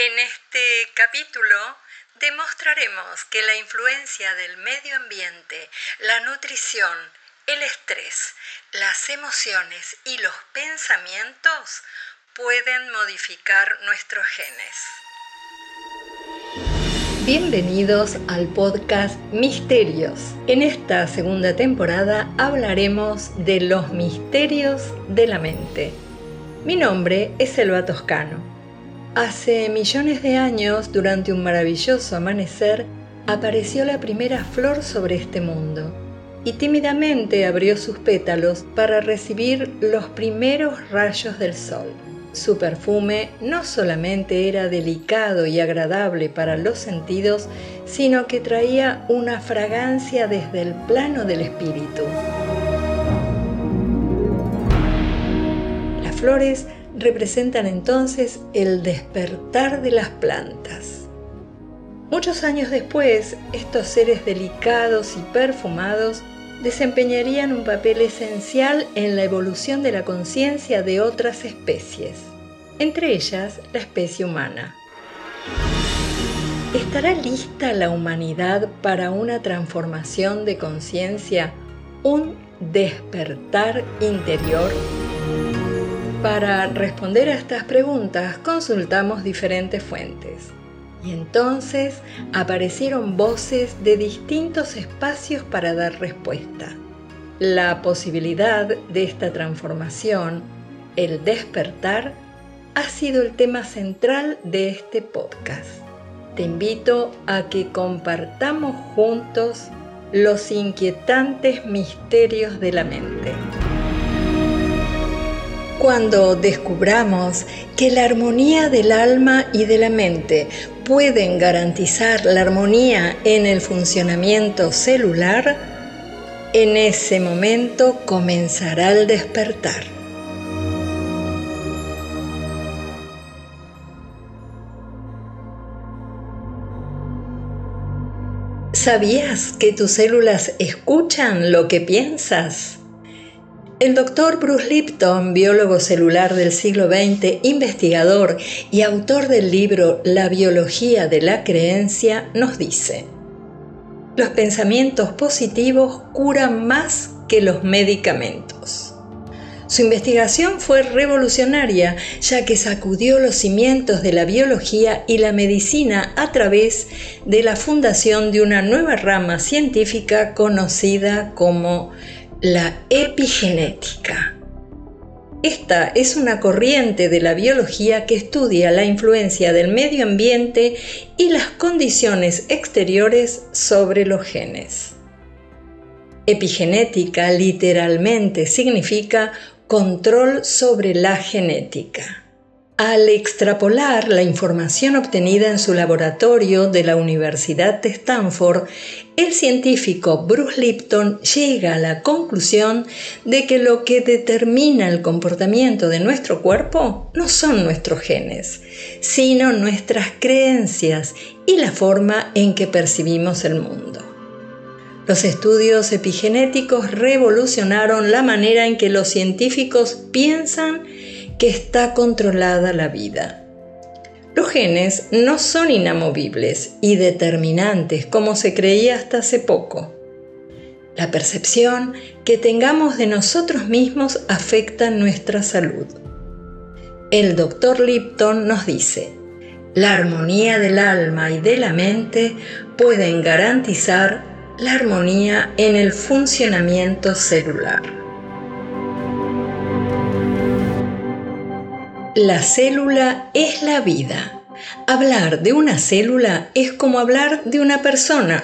En este capítulo demostraremos que la influencia del medio ambiente, la nutrición, el estrés, las emociones y los pensamientos pueden modificar nuestros genes. Bienvenidos al podcast Misterios. En esta segunda temporada hablaremos de los misterios de la mente. Mi nombre es Selva Toscano Hace millones de años, durante un maravilloso amanecer, apareció la primera flor sobre este mundo y tímidamente abrió sus pétalos para recibir los primeros rayos del sol. Su perfume no solamente era delicado y agradable para los sentidos, sino que traía una fragancia desde el plano del espíritu. Las flores representan entonces el despertar de las plantas. Muchos años después, estos seres delicados y perfumados desempeñarían un papel esencial en la evolución de la conciencia de otras especies, entre ellas la especie humana. ¿Estará lista la humanidad para una transformación de conciencia, un despertar interior? Para responder a estas preguntas consultamos diferentes fuentes y entonces aparecieron voces de distintos espacios para dar respuesta. La posibilidad de esta transformación, el despertar, ha sido el tema central de este podcast. Te invito a que compartamos juntos los inquietantes misterios de la mente. Cuando descubramos que la armonía del alma y de la mente pueden garantizar la armonía en el funcionamiento celular, en ese momento comenzará el despertar. ¿Sabías que tus células escuchan lo que piensas? El doctor Bruce Lipton, biólogo celular del siglo XX, investigador y autor del libro La biología de la creencia, nos dice, los pensamientos positivos curan más que los medicamentos. Su investigación fue revolucionaria ya que sacudió los cimientos de la biología y la medicina a través de la fundación de una nueva rama científica conocida como la epigenética. Esta es una corriente de la biología que estudia la influencia del medio ambiente y las condiciones exteriores sobre los genes. Epigenética literalmente significa control sobre la genética. Al extrapolar la información obtenida en su laboratorio de la Universidad de Stanford, el científico Bruce Lipton llega a la conclusión de que lo que determina el comportamiento de nuestro cuerpo no son nuestros genes, sino nuestras creencias y la forma en que percibimos el mundo. Los estudios epigenéticos revolucionaron la manera en que los científicos piensan que está controlada la vida. Los genes no son inamovibles y determinantes como se creía hasta hace poco. La percepción que tengamos de nosotros mismos afecta nuestra salud. El doctor Lipton nos dice, la armonía del alma y de la mente pueden garantizar la armonía en el funcionamiento celular. La célula es la vida. Hablar de una célula es como hablar de una persona.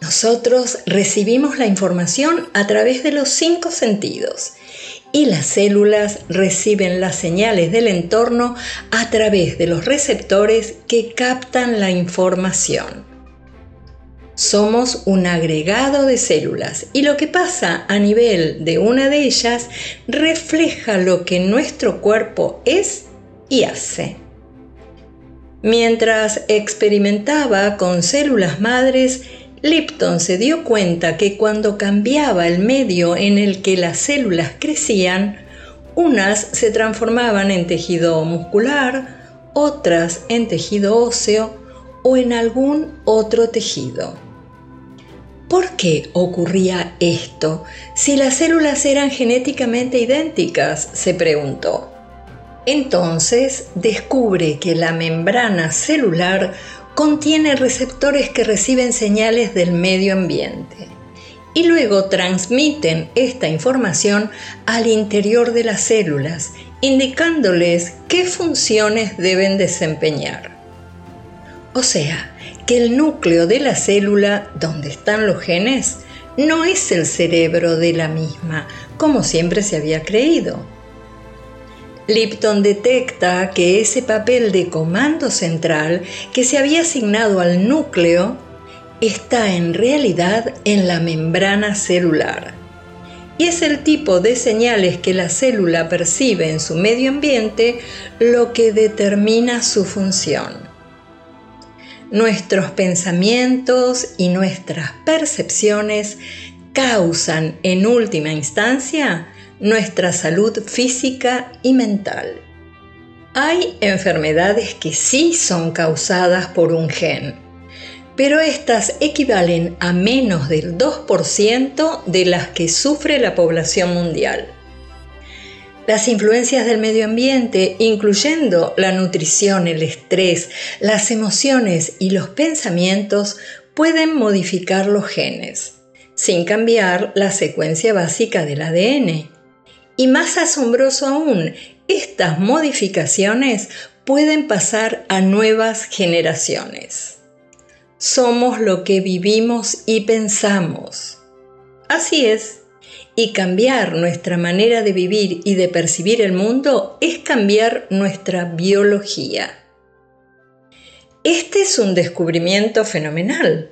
Nosotros recibimos la información a través de los cinco sentidos y las células reciben las señales del entorno a través de los receptores que captan la información. Somos un agregado de células y lo que pasa a nivel de una de ellas refleja lo que nuestro cuerpo es y hace. Mientras experimentaba con células madres, Lipton se dio cuenta que cuando cambiaba el medio en el que las células crecían, unas se transformaban en tejido muscular, otras en tejido óseo o en algún otro tejido. ¿Por qué ocurría esto si las células eran genéticamente idénticas? se preguntó. Entonces descubre que la membrana celular contiene receptores que reciben señales del medio ambiente y luego transmiten esta información al interior de las células, indicándoles qué funciones deben desempeñar. O sea, que el núcleo de la célula, donde están los genes, no es el cerebro de la misma, como siempre se había creído Lipton detecta que ese papel de comando central que se había asignado al núcleo está en realidad en la membrana celular. Y es el tipo de señales que la célula percibe en su medio ambiente lo que determina su función. Nuestros pensamientos y nuestras percepciones causan en última instancia nuestra salud física y mental. Hay enfermedades que sí son causadas por un gen, pero estas equivalen a menos del 2% de las que sufre la población mundial. Las influencias del medio ambiente, incluyendo la nutrición, el estrés, las emociones y los pensamientos, pueden modificar los genes, sin cambiar la secuencia básica del ADN. Y más asombroso aún, estas modificaciones pueden pasar a nuevas generaciones. Somos lo que vivimos y pensamos. Así es, y cambiar nuestra manera de vivir y de percibir el mundo es cambiar nuestra biología. Este es un descubrimiento fenomenal.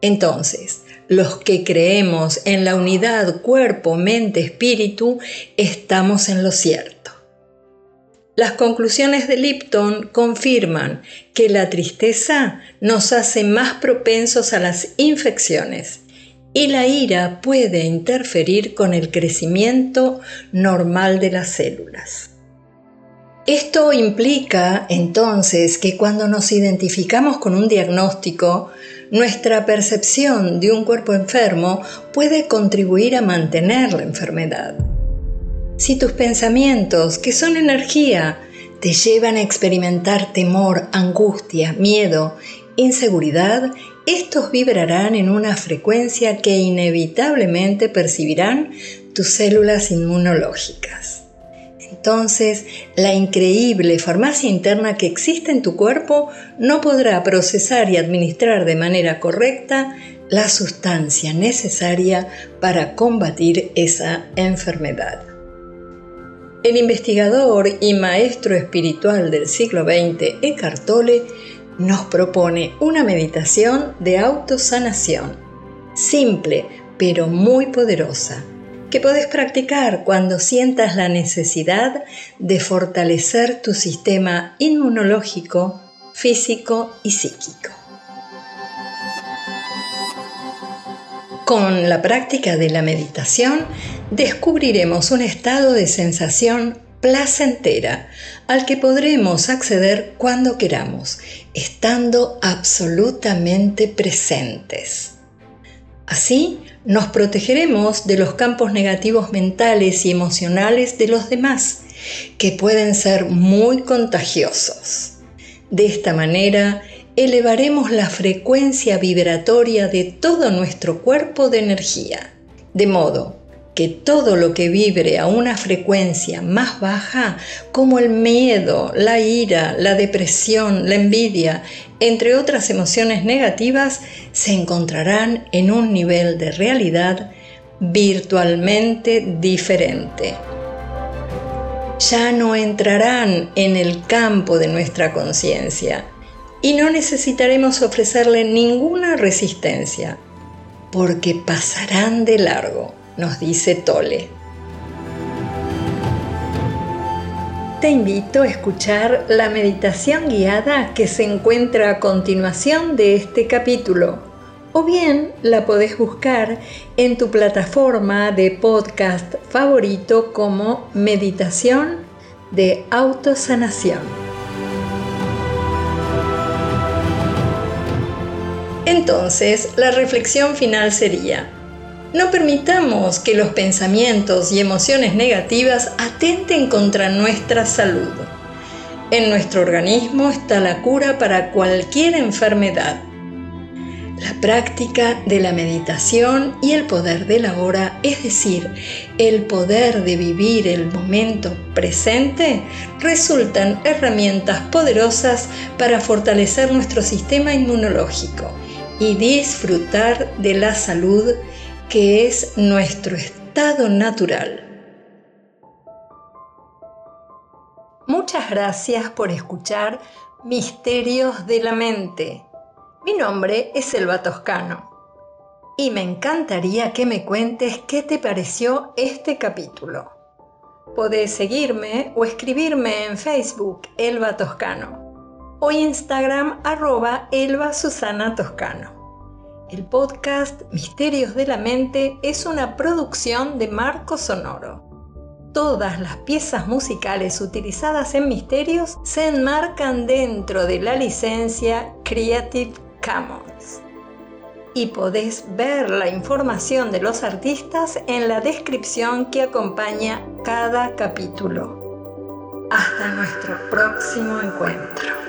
Entonces, los que creemos en la unidad cuerpo, mente, espíritu, estamos en lo cierto. Las conclusiones de Lipton confirman que la tristeza nos hace más propensos a las infecciones y la ira puede interferir con el crecimiento normal de las células. Esto implica entonces que cuando nos identificamos con un diagnóstico, nuestra percepción de un cuerpo enfermo puede contribuir a mantener la enfermedad. Si tus pensamientos, que son energía, te llevan a experimentar temor, angustia, miedo, inseguridad, estos vibrarán en una frecuencia que inevitablemente percibirán tus células inmunológicas. Entonces, la increíble farmacia interna que existe en tu cuerpo no podrá procesar y administrar de manera correcta la sustancia necesaria para combatir esa enfermedad. El investigador y maestro espiritual del siglo XX, Eckhart Tolle, nos propone una meditación de autosanación, simple pero muy poderosa que puedes practicar cuando sientas la necesidad de fortalecer tu sistema inmunológico, físico y psíquico. Con la práctica de la meditación descubriremos un estado de sensación placentera al que podremos acceder cuando queramos, estando absolutamente presentes. Así nos protegeremos de los campos negativos mentales y emocionales de los demás, que pueden ser muy contagiosos. De esta manera, elevaremos la frecuencia vibratoria de todo nuestro cuerpo de energía, de modo que todo lo que vibre a una frecuencia más baja, como el miedo, la ira, la depresión, la envidia, entre otras emociones negativas, se encontrarán en un nivel de realidad virtualmente diferente. Ya no entrarán en el campo de nuestra conciencia y no necesitaremos ofrecerle ninguna resistencia, porque pasarán de largo nos dice Tole. Te invito a escuchar la meditación guiada que se encuentra a continuación de este capítulo, o bien la podés buscar en tu plataforma de podcast favorito como Meditación de Autosanación. Entonces, la reflexión final sería, no permitamos que los pensamientos y emociones negativas atenten contra nuestra salud. En nuestro organismo está la cura para cualquier enfermedad. La práctica de la meditación y el poder de la hora, es decir, el poder de vivir el momento presente, resultan herramientas poderosas para fortalecer nuestro sistema inmunológico y disfrutar de la salud que es nuestro estado natural. Muchas gracias por escuchar Misterios de la Mente. Mi nombre es Selva Toscano y me encantaría que me cuentes qué te pareció este capítulo. Podés seguirme o escribirme en Facebook Elba Toscano o Instagram arroba Elba Susana Toscano. El podcast Misterios de la Mente es una producción de Marco Sonoro. Todas las piezas musicales utilizadas en Misterios se enmarcan dentro de la licencia Creative Commons. Y podés ver la información de los artistas en la descripción que acompaña cada capítulo. Hasta nuestro próximo encuentro.